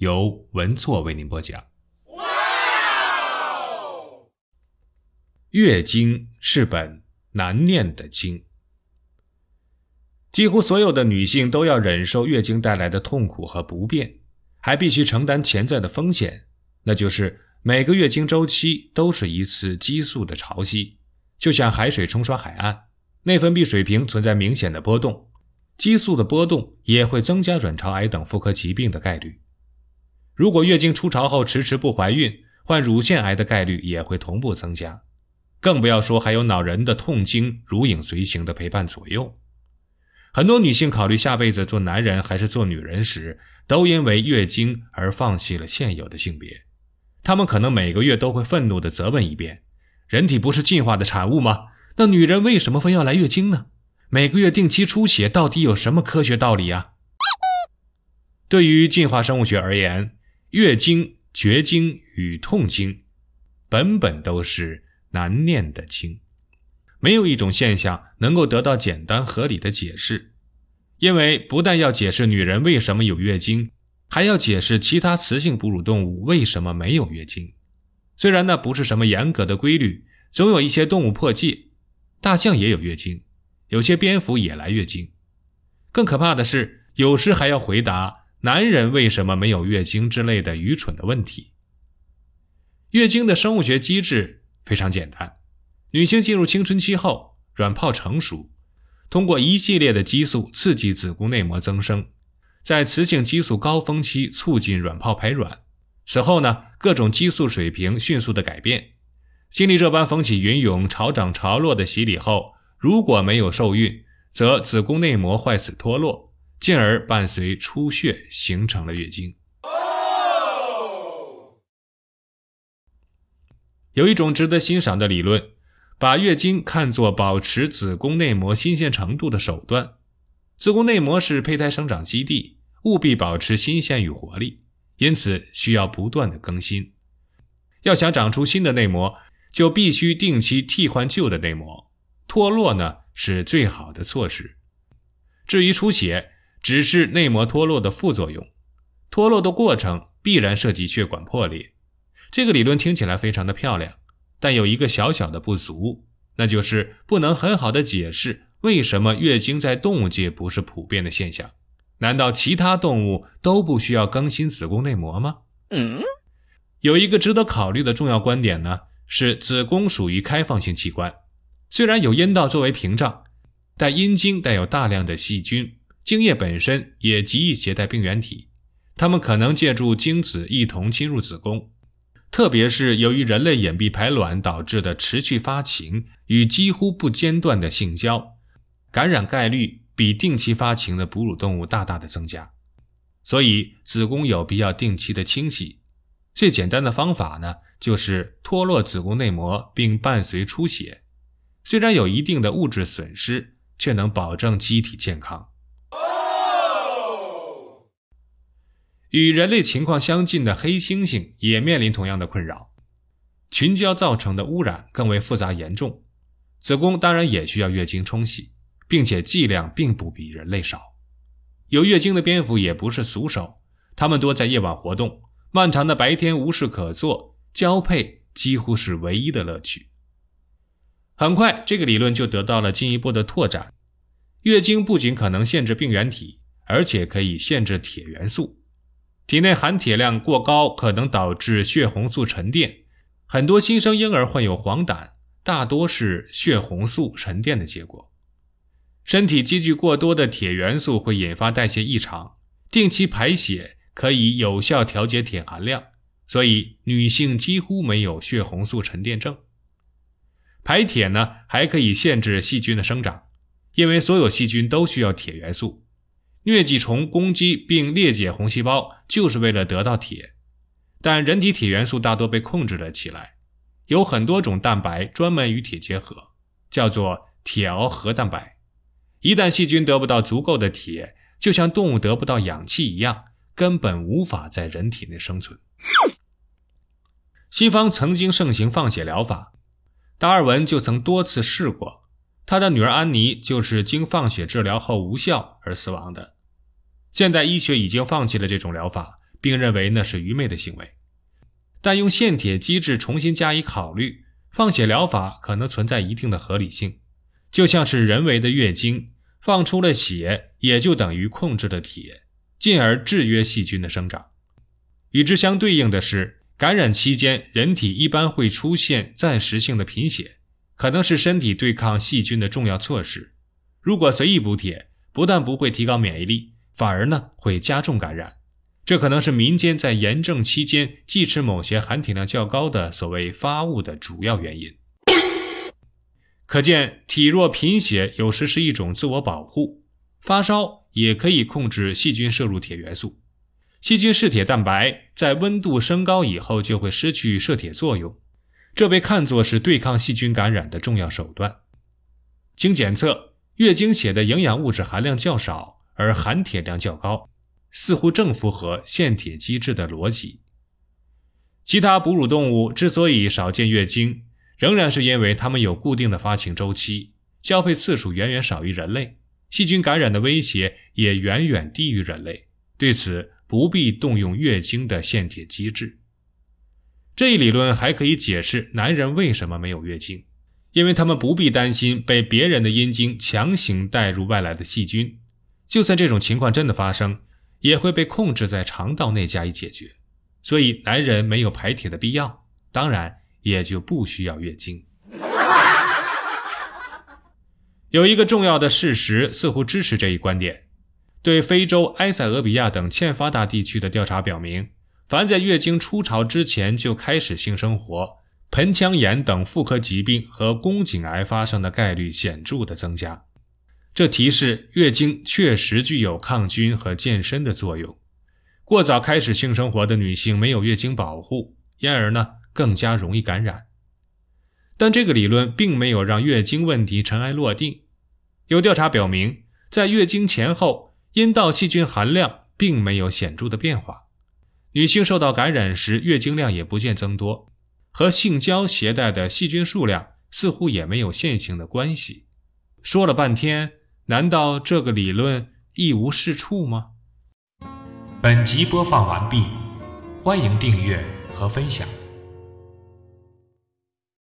由文措为您播讲。月经是本难念的经，几乎所有的女性都要忍受月经带来的痛苦和不便，还必须承担潜在的风险，那就是每个月经周期都是一次激素的潮汐，就像海水冲刷海岸，内分泌水平存在明显的波动，激素的波动也会增加卵巢癌等妇科疾病的概率。如果月经初潮后迟迟不怀孕，患乳腺癌的概率也会同步增加，更不要说还有恼人的痛经如影随形的陪伴左右。很多女性考虑下辈子做男人还是做女人时，都因为月经而放弃了现有的性别。她们可能每个月都会愤怒地责问一遍：人体不是进化的产物吗？那女人为什么非要来月经呢？每个月定期出血到底有什么科学道理啊？对于进化生物学而言，月经、绝经与痛经，本本都是难念的经，没有一种现象能够得到简单合理的解释，因为不但要解释女人为什么有月经，还要解释其他雌性哺乳动物为什么没有月经。虽然那不是什么严格的规律，总有一些动物破戒，大象也有月经，有些蝙蝠也来月经。更可怕的是，有时还要回答。男人为什么没有月经之类的愚蠢的问题？月经的生物学机制非常简单：女性进入青春期后，卵泡成熟，通过一系列的激素刺激子宫内膜增生，在雌性激素高峰期促进卵泡排卵。此后呢，各种激素水平迅速的改变。经历这般风起云涌、潮涨潮落的洗礼后，如果没有受孕，则子宫内膜坏死脱落。进而伴随出血，形成了月经。有一种值得欣赏的理论，把月经看作保持子宫内膜新鲜程度的手段。子宫内膜是胚胎生长基地，务必保持新鲜与活力，因此需要不断的更新。要想长出新的内膜，就必须定期替换旧的内膜。脱落呢，是最好的措施。至于出血，只是内膜脱落的副作用，脱落的过程必然涉及血管破裂。这个理论听起来非常的漂亮，但有一个小小的不足，那就是不能很好的解释为什么月经在动物界不是普遍的现象。难道其他动物都不需要更新子宫内膜吗？嗯，有一个值得考虑的重要观点呢，是子宫属于开放性器官，虽然有阴道作为屏障，但阴茎带有大量的细菌。精液本身也极易携带病原体，它们可能借助精子一同侵入子宫，特别是由于人类隐蔽排卵导致的持续发情与几乎不间断的性交，感染概率比定期发情的哺乳动物大大的增加。所以子宫有必要定期的清洗。最简单的方法呢，就是脱落子宫内膜并伴随出血，虽然有一定的物质损失，却能保证机体健康。与人类情况相近的黑猩猩也面临同样的困扰，群交造成的污染更为复杂严重。子宫当然也需要月经冲洗，并且剂量并不比人类少。有月经的蝙蝠也不是俗手，它们多在夜晚活动，漫长的白天无事可做，交配几乎是唯一的乐趣。很快，这个理论就得到了进一步的拓展。月经不仅可能限制病原体，而且可以限制铁元素。体内含铁量过高可能导致血红素沉淀，很多新生婴儿患有黄疸，大多是血红素沉淀的结果。身体积聚过多的铁元素会引发代谢异常，定期排血可以有效调节铁含量，所以女性几乎没有血红素沉淀症。排铁呢，还可以限制细菌的生长，因为所有细菌都需要铁元素。疟疾虫攻击并裂解红细胞，就是为了得到铁。但人体铁元素大多被控制了起来，有很多种蛋白专门与铁结合，叫做铁螯合蛋白。一旦细菌得不到足够的铁，就像动物得不到氧气一样，根本无法在人体内生存。西方曾经盛行放血疗法，达尔文就曾多次试过，他的女儿安妮就是经放血治疗后无效而死亡的。现代医学已经放弃了这种疗法。并认为那是愚昧的行为，但用献铁机制重新加以考虑，放血疗法可能存在一定的合理性。就像是人为的月经，放出了血，也就等于控制了铁，进而制约细菌的生长。与之相对应的是，感染期间人体一般会出现暂时性的贫血，可能是身体对抗细菌的重要措施。如果随意补铁，不但不会提高免疫力，反而呢会加重感染。这可能是民间在炎症期间忌吃某些含铁量较高的所谓发物的主要原因。可见，体弱贫血有时是一种自我保护，发烧也可以控制细菌摄入铁元素。细菌嗜铁蛋白在温度升高以后就会失去摄铁作用，这被看作是对抗细菌感染的重要手段。经检测，月经血的营养物质含量较少，而含铁量较高。似乎正符合献铁机制的逻辑。其他哺乳动物之所以少见月经，仍然是因为它们有固定的发情周期，交配次数远远少于人类，细菌感染的威胁也远远低于人类。对此，不必动用月经的献铁机制。这一理论还可以解释男人为什么没有月经，因为他们不必担心被别人的阴茎强行带入外来的细菌。就算这种情况真的发生，也会被控制在肠道内加以解决，所以男人没有排铁的必要，当然也就不需要月经。有一个重要的事实似乎支持这一观点：对非洲埃塞俄比亚等欠发达地区的调查表明，凡在月经初潮之前就开始性生活，盆腔炎等妇科疾病和宫颈癌发生的概率显著的增加。这提示月经确实具有抗菌和健身的作用。过早开始性生活的女性没有月经保护，因而呢更加容易感染。但这个理论并没有让月经问题尘埃落定。有调查表明，在月经前后，阴道细菌含量并没有显著的变化。女性受到感染时，月经量也不见增多，和性交携带的细菌数量似乎也没有线性的关系。说了半天。难道这个理论一无是处吗？本集播放完毕，欢迎订阅和分享。